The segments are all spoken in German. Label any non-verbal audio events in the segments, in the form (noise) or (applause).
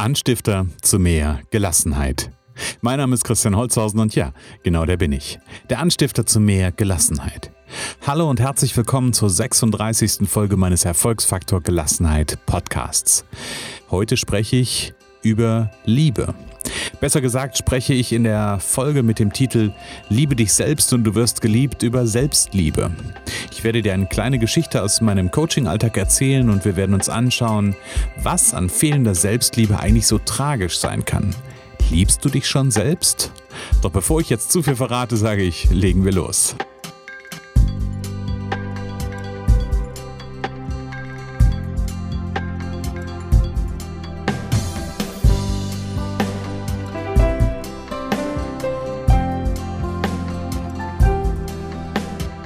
Anstifter zu mehr Gelassenheit. Mein Name ist Christian Holzhausen und ja, genau der bin ich. Der Anstifter zu mehr Gelassenheit. Hallo und herzlich willkommen zur 36. Folge meines Erfolgsfaktor Gelassenheit Podcasts. Heute spreche ich über Liebe. Besser gesagt spreche ich in der Folge mit dem Titel Liebe dich selbst und du wirst geliebt über Selbstliebe. Ich werde dir eine kleine Geschichte aus meinem Coaching-Alltag erzählen und wir werden uns anschauen, was an fehlender Selbstliebe eigentlich so tragisch sein kann. Liebst du dich schon selbst? Doch bevor ich jetzt zu viel verrate, sage ich, legen wir los.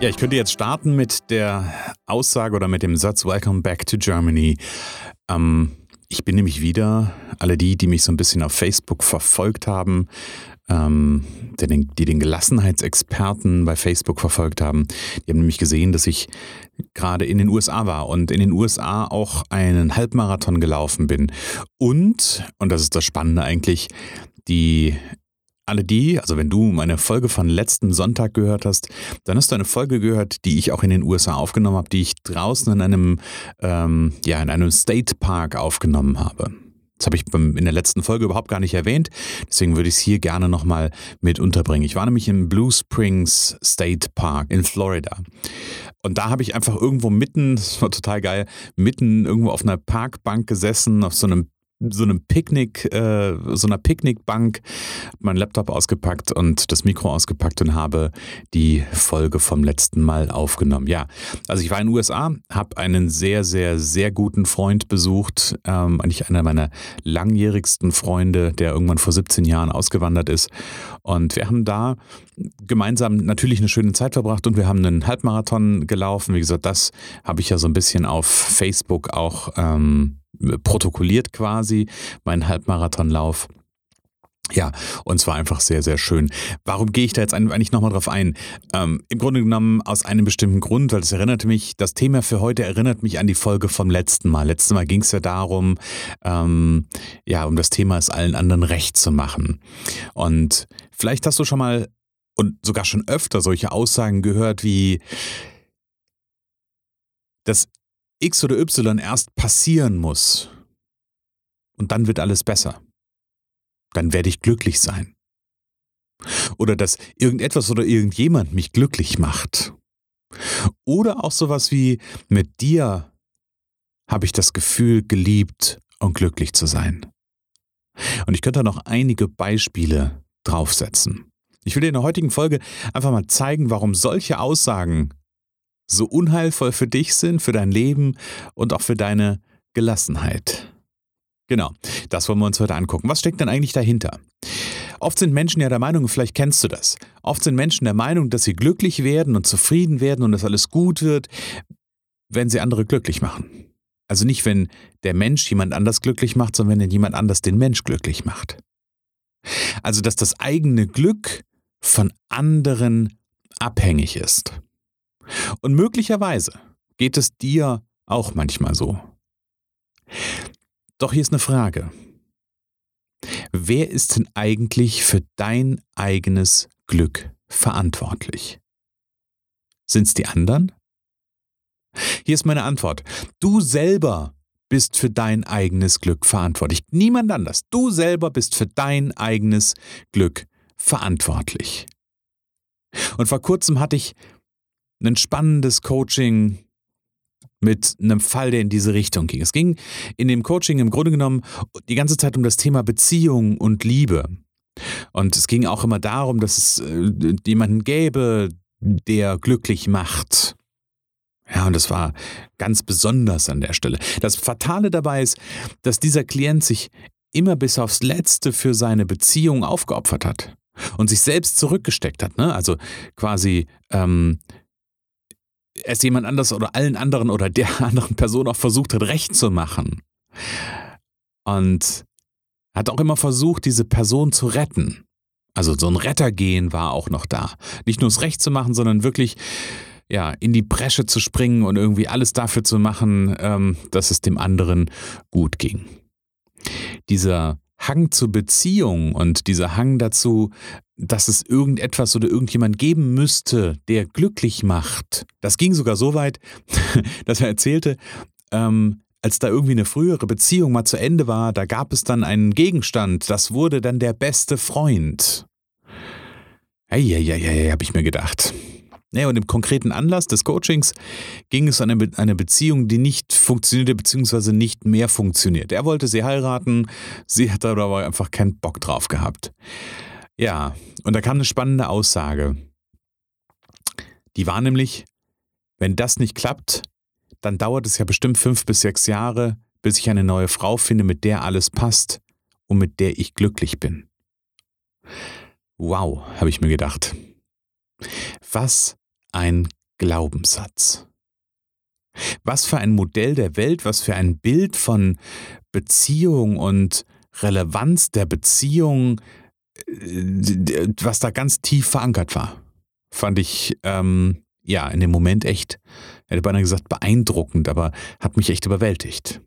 Ja, ich könnte jetzt starten mit der Aussage oder mit dem Satz Welcome back to Germany. Ähm, ich bin nämlich wieder, alle die, die mich so ein bisschen auf Facebook verfolgt haben, ähm, den, die den Gelassenheitsexperten bei Facebook verfolgt haben, die haben nämlich gesehen, dass ich gerade in den USA war und in den USA auch einen Halbmarathon gelaufen bin. Und, und das ist das Spannende eigentlich, die alle die, also wenn du meine Folge von letzten Sonntag gehört hast, dann hast du eine Folge gehört, die ich auch in den USA aufgenommen habe, die ich draußen in einem, ähm, ja, in einem State Park aufgenommen habe. Das habe ich in der letzten Folge überhaupt gar nicht erwähnt, deswegen würde ich es hier gerne nochmal mit unterbringen. Ich war nämlich im Blue Springs State Park in Florida. Und da habe ich einfach irgendwo mitten, das war total geil, mitten irgendwo auf einer Parkbank gesessen, auf so einem so einem Picknick, äh, so einer Picknickbank, meinen Laptop ausgepackt und das Mikro ausgepackt und habe die Folge vom letzten Mal aufgenommen. Ja, also ich war in den USA, habe einen sehr, sehr, sehr guten Freund besucht, ähm, eigentlich einer meiner langjährigsten Freunde, der irgendwann vor 17 Jahren ausgewandert ist. Und wir haben da gemeinsam natürlich eine schöne Zeit verbracht und wir haben einen Halbmarathon gelaufen. Wie gesagt, das habe ich ja so ein bisschen auf Facebook auch ähm, protokolliert quasi, meinen Halbmarathonlauf. Ja, und zwar einfach sehr, sehr schön. Warum gehe ich da jetzt eigentlich nochmal drauf ein? Ähm, Im Grunde genommen aus einem bestimmten Grund, weil es erinnerte mich, das Thema für heute erinnert mich an die Folge vom letzten Mal. Letztes Mal ging es ja darum, ähm, ja, um das Thema es allen anderen recht zu machen. Und vielleicht hast du schon mal und sogar schon öfter solche Aussagen gehört wie, dass X oder Y erst passieren muss. Und dann wird alles besser. Dann werde ich glücklich sein. Oder dass irgendetwas oder irgendjemand mich glücklich macht. Oder auch sowas wie, mit dir habe ich das Gefühl, geliebt und glücklich zu sein. Und ich könnte noch einige Beispiele draufsetzen. Ich will dir in der heutigen Folge einfach mal zeigen, warum solche Aussagen so unheilvoll für dich sind, für dein Leben und auch für deine Gelassenheit. Genau, das wollen wir uns heute angucken. Was steckt denn eigentlich dahinter? Oft sind Menschen ja der Meinung, vielleicht kennst du das, oft sind Menschen der Meinung, dass sie glücklich werden und zufrieden werden und dass alles gut wird, wenn sie andere glücklich machen. Also nicht, wenn der Mensch jemand anders glücklich macht, sondern wenn jemand anders den Mensch glücklich macht. Also, dass das eigene Glück von anderen abhängig ist. Und möglicherweise geht es dir auch manchmal so. Doch hier ist eine Frage. Wer ist denn eigentlich für dein eigenes Glück verantwortlich? Sind es die anderen? Hier ist meine Antwort. Du selber bist für dein eigenes Glück verantwortlich. Niemand anders. Du selber bist für dein eigenes Glück verantwortlich. Und vor kurzem hatte ich ein spannendes Coaching mit einem Fall, der in diese Richtung ging. Es ging in dem Coaching im Grunde genommen die ganze Zeit um das Thema Beziehung und Liebe. Und es ging auch immer darum, dass es äh, jemanden gäbe, der glücklich macht. Ja, und das war ganz besonders an der Stelle. Das Fatale dabei ist, dass dieser Klient sich immer bis aufs Letzte für seine Beziehung aufgeopfert hat und sich selbst zurückgesteckt hat. Ne? Also quasi ähm, es jemand anders oder allen anderen oder der (laughs) anderen Person auch versucht hat, recht zu machen. Und hat auch immer versucht, diese Person zu retten. Also so ein Rettergehen war auch noch da. Nicht nur das Recht zu machen, sondern wirklich ja, in die Bresche zu springen und irgendwie alles dafür zu machen, ähm, dass es dem anderen gut ging. dieser Hang zur Beziehung und dieser Hang dazu, dass es irgendetwas oder irgendjemand geben müsste, der glücklich macht. Das ging sogar so weit, (laughs) dass er erzählte, ähm, als da irgendwie eine frühere Beziehung mal zu Ende war, da gab es dann einen Gegenstand, das wurde dann der beste Freund. Eieieiei, habe ich mir gedacht. Ja, und im konkreten Anlass des Coachings ging es um eine, eine Beziehung, die nicht funktionierte, beziehungsweise nicht mehr funktioniert. Er wollte sie heiraten, sie hat aber einfach keinen Bock drauf gehabt. Ja, und da kam eine spannende Aussage. Die war nämlich, wenn das nicht klappt, dann dauert es ja bestimmt fünf bis sechs Jahre, bis ich eine neue Frau finde, mit der alles passt und mit der ich glücklich bin. Wow, habe ich mir gedacht. Was ein Glaubenssatz. Was für ein Modell der Welt, was für ein Bild von Beziehung und Relevanz der Beziehung, äh, was da ganz tief verankert war. Fand ich ähm, ja in dem Moment echt, hätte beinahe gesagt, beeindruckend, aber hat mich echt überwältigt.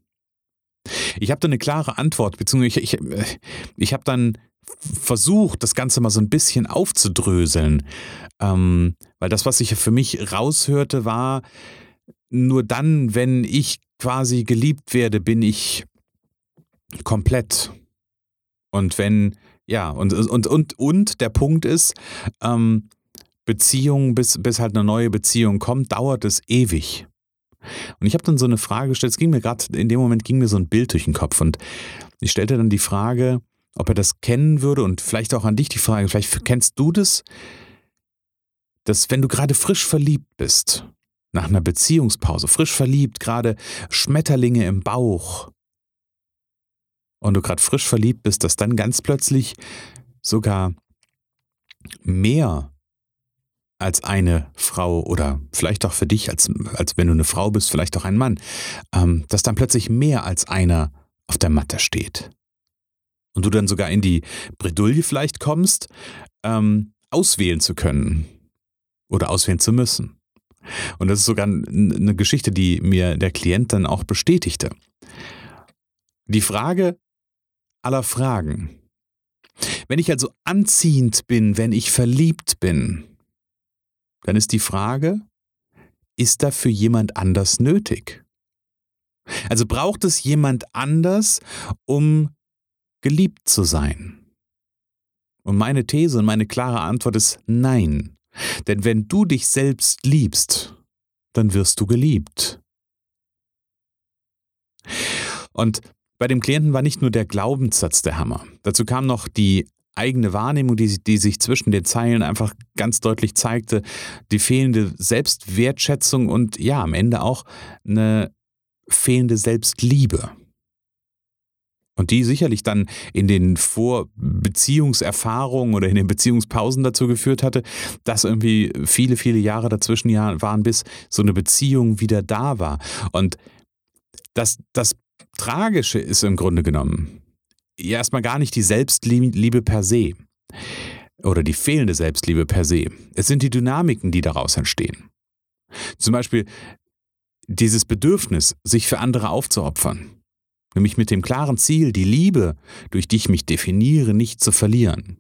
Ich habe da eine klare Antwort, beziehungsweise ich, ich, äh, ich habe dann versucht, das Ganze mal so ein bisschen aufzudröseln. Ähm, weil das, was ich für mich raushörte, war, nur dann, wenn ich quasi geliebt werde, bin ich komplett. Und wenn, ja, und, und, und, und der Punkt ist, ähm, Beziehung, bis, bis halt eine neue Beziehung kommt, dauert es ewig. Und ich habe dann so eine Frage gestellt, es ging mir gerade, in dem Moment ging mir so ein Bild durch den Kopf und ich stellte dann die Frage, ob er das kennen würde und vielleicht auch an dich die Frage, vielleicht kennst du das, dass wenn du gerade frisch verliebt bist, nach einer Beziehungspause, frisch verliebt, gerade Schmetterlinge im Bauch und du gerade frisch verliebt bist, dass dann ganz plötzlich sogar mehr als eine Frau oder vielleicht auch für dich, als, als wenn du eine Frau bist, vielleicht auch ein Mann, ähm, dass dann plötzlich mehr als einer auf der Matte steht und du dann sogar in die Bredouille vielleicht kommst, ähm, auswählen zu können oder auswählen zu müssen. Und das ist sogar eine Geschichte, die mir der Klient dann auch bestätigte. Die Frage aller Fragen. Wenn ich also anziehend bin, wenn ich verliebt bin, dann ist die Frage, ist dafür jemand anders nötig? Also braucht es jemand anders, um geliebt zu sein? Und meine These und meine klare Antwort ist nein. Denn wenn du dich selbst liebst, dann wirst du geliebt. Und bei dem Klienten war nicht nur der Glaubenssatz der Hammer. Dazu kam noch die eigene Wahrnehmung, die, die sich zwischen den Zeilen einfach ganz deutlich zeigte, die fehlende Selbstwertschätzung und ja, am Ende auch eine fehlende Selbstliebe. Und die sicherlich dann in den Vorbeziehungserfahrungen oder in den Beziehungspausen dazu geführt hatte, dass irgendwie viele, viele Jahre dazwischen waren, bis so eine Beziehung wieder da war. Und das, das Tragische ist im Grunde genommen erstmal gar nicht die Selbstliebe per se oder die fehlende Selbstliebe per se. Es sind die Dynamiken, die daraus entstehen. Zum Beispiel dieses Bedürfnis, sich für andere aufzuopfern nämlich mit dem klaren Ziel, die Liebe, durch die ich mich definiere, nicht zu verlieren.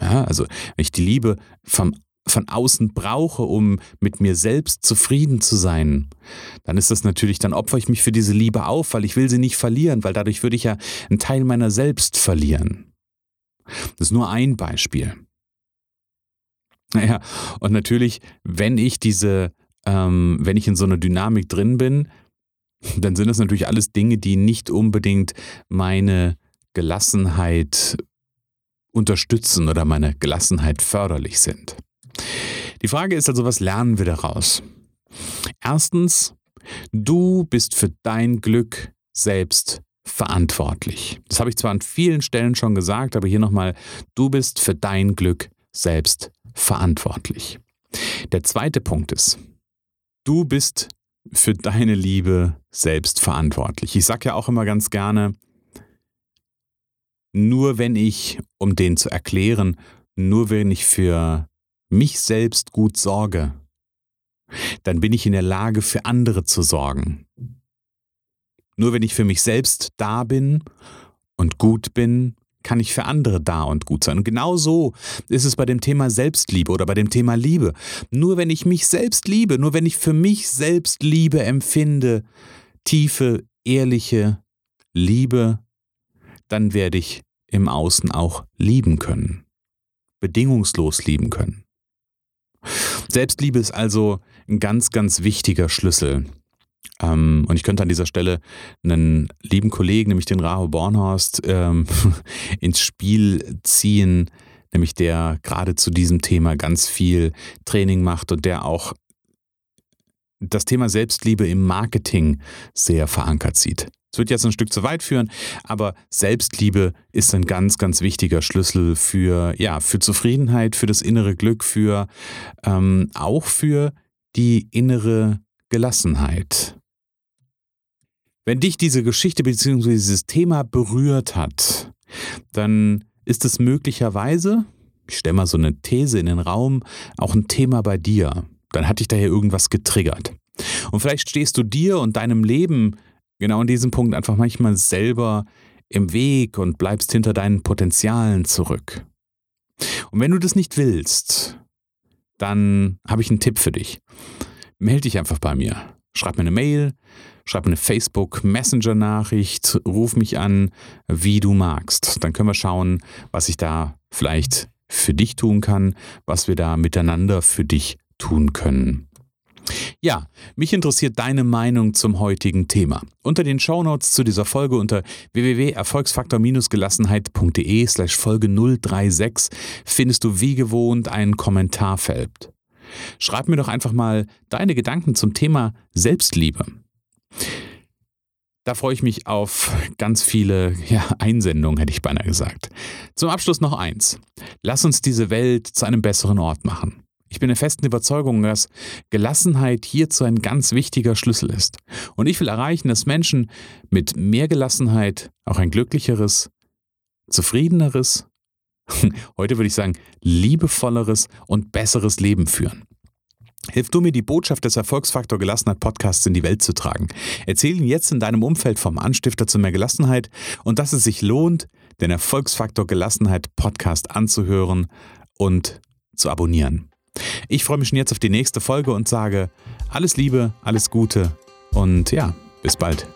Ja, also wenn ich die Liebe vom, von außen brauche, um mit mir selbst zufrieden zu sein, dann ist das natürlich, dann opfere ich mich für diese Liebe auf, weil ich will sie nicht verlieren, weil dadurch würde ich ja einen Teil meiner selbst verlieren. Das ist nur ein Beispiel. Naja, und natürlich, wenn ich diese, ähm, wenn ich in so einer Dynamik drin bin, dann sind das natürlich alles Dinge, die nicht unbedingt meine Gelassenheit unterstützen oder meine Gelassenheit förderlich sind. Die Frage ist also, was lernen wir daraus? Erstens, du bist für dein Glück selbst verantwortlich. Das habe ich zwar an vielen Stellen schon gesagt, aber hier nochmal, du bist für dein Glück selbst verantwortlich. Der zweite Punkt ist, du bist für deine Liebe selbst verantwortlich. Ich sage ja auch immer ganz gerne, nur wenn ich, um den zu erklären, nur wenn ich für mich selbst gut sorge, dann bin ich in der Lage, für andere zu sorgen. Nur wenn ich für mich selbst da bin und gut bin, kann ich für andere da und gut sein. Und genau so ist es bei dem Thema Selbstliebe oder bei dem Thema Liebe. Nur wenn ich mich selbst liebe, nur wenn ich für mich selbst Liebe empfinde, tiefe, ehrliche Liebe, dann werde ich im Außen auch lieben können. Bedingungslos lieben können. Selbstliebe ist also ein ganz, ganz wichtiger Schlüssel ähm, und ich könnte an dieser Stelle einen lieben Kollegen, nämlich den Raho Bornhorst, ähm, (laughs) ins Spiel ziehen, nämlich der gerade zu diesem Thema ganz viel Training macht und der auch das Thema Selbstliebe im Marketing sehr verankert sieht. Es wird jetzt ein Stück zu weit führen, aber Selbstliebe ist ein ganz, ganz wichtiger Schlüssel für, ja, für Zufriedenheit, für das innere Glück, für ähm, auch für die innere Gelassenheit. Wenn dich diese Geschichte bzw. dieses Thema berührt hat, dann ist es möglicherweise, ich stelle mal so eine These in den Raum, auch ein Thema bei dir. Dann hat dich daher irgendwas getriggert. Und vielleicht stehst du dir und deinem Leben genau in diesem Punkt einfach manchmal selber im Weg und bleibst hinter deinen Potenzialen zurück. Und wenn du das nicht willst, dann habe ich einen Tipp für dich. Melde dich einfach bei mir. Schreib mir eine Mail, schreib mir eine Facebook Messenger Nachricht, ruf mich an, wie du magst. Dann können wir schauen, was ich da vielleicht für dich tun kann, was wir da miteinander für dich tun können. Ja, mich interessiert deine Meinung zum heutigen Thema. Unter den Shownotes zu dieser Folge unter www.erfolgsfaktor-gelassenheit.de slash Folge 036 findest du wie gewohnt ein Kommentarfeld. Schreib mir doch einfach mal deine Gedanken zum Thema Selbstliebe. Da freue ich mich auf ganz viele ja, Einsendungen, hätte ich beinahe gesagt. Zum Abschluss noch eins. Lass uns diese Welt zu einem besseren Ort machen. Ich bin der festen Überzeugung, dass Gelassenheit hierzu ein ganz wichtiger Schlüssel ist. Und ich will erreichen, dass Menschen mit mehr Gelassenheit auch ein glücklicheres, zufriedeneres (laughs) heute würde ich sagen, liebevolleres und besseres Leben führen. Hilf du mir, die Botschaft des Erfolgsfaktor Gelassenheit Podcasts in die Welt zu tragen. Erzähl ihn jetzt in deinem Umfeld vom Anstifter zu mehr Gelassenheit und dass es sich lohnt, den Erfolgsfaktor Gelassenheit Podcast anzuhören und zu abonnieren. Ich freue mich schon jetzt auf die nächste Folge und sage alles Liebe, alles Gute und ja, bis bald.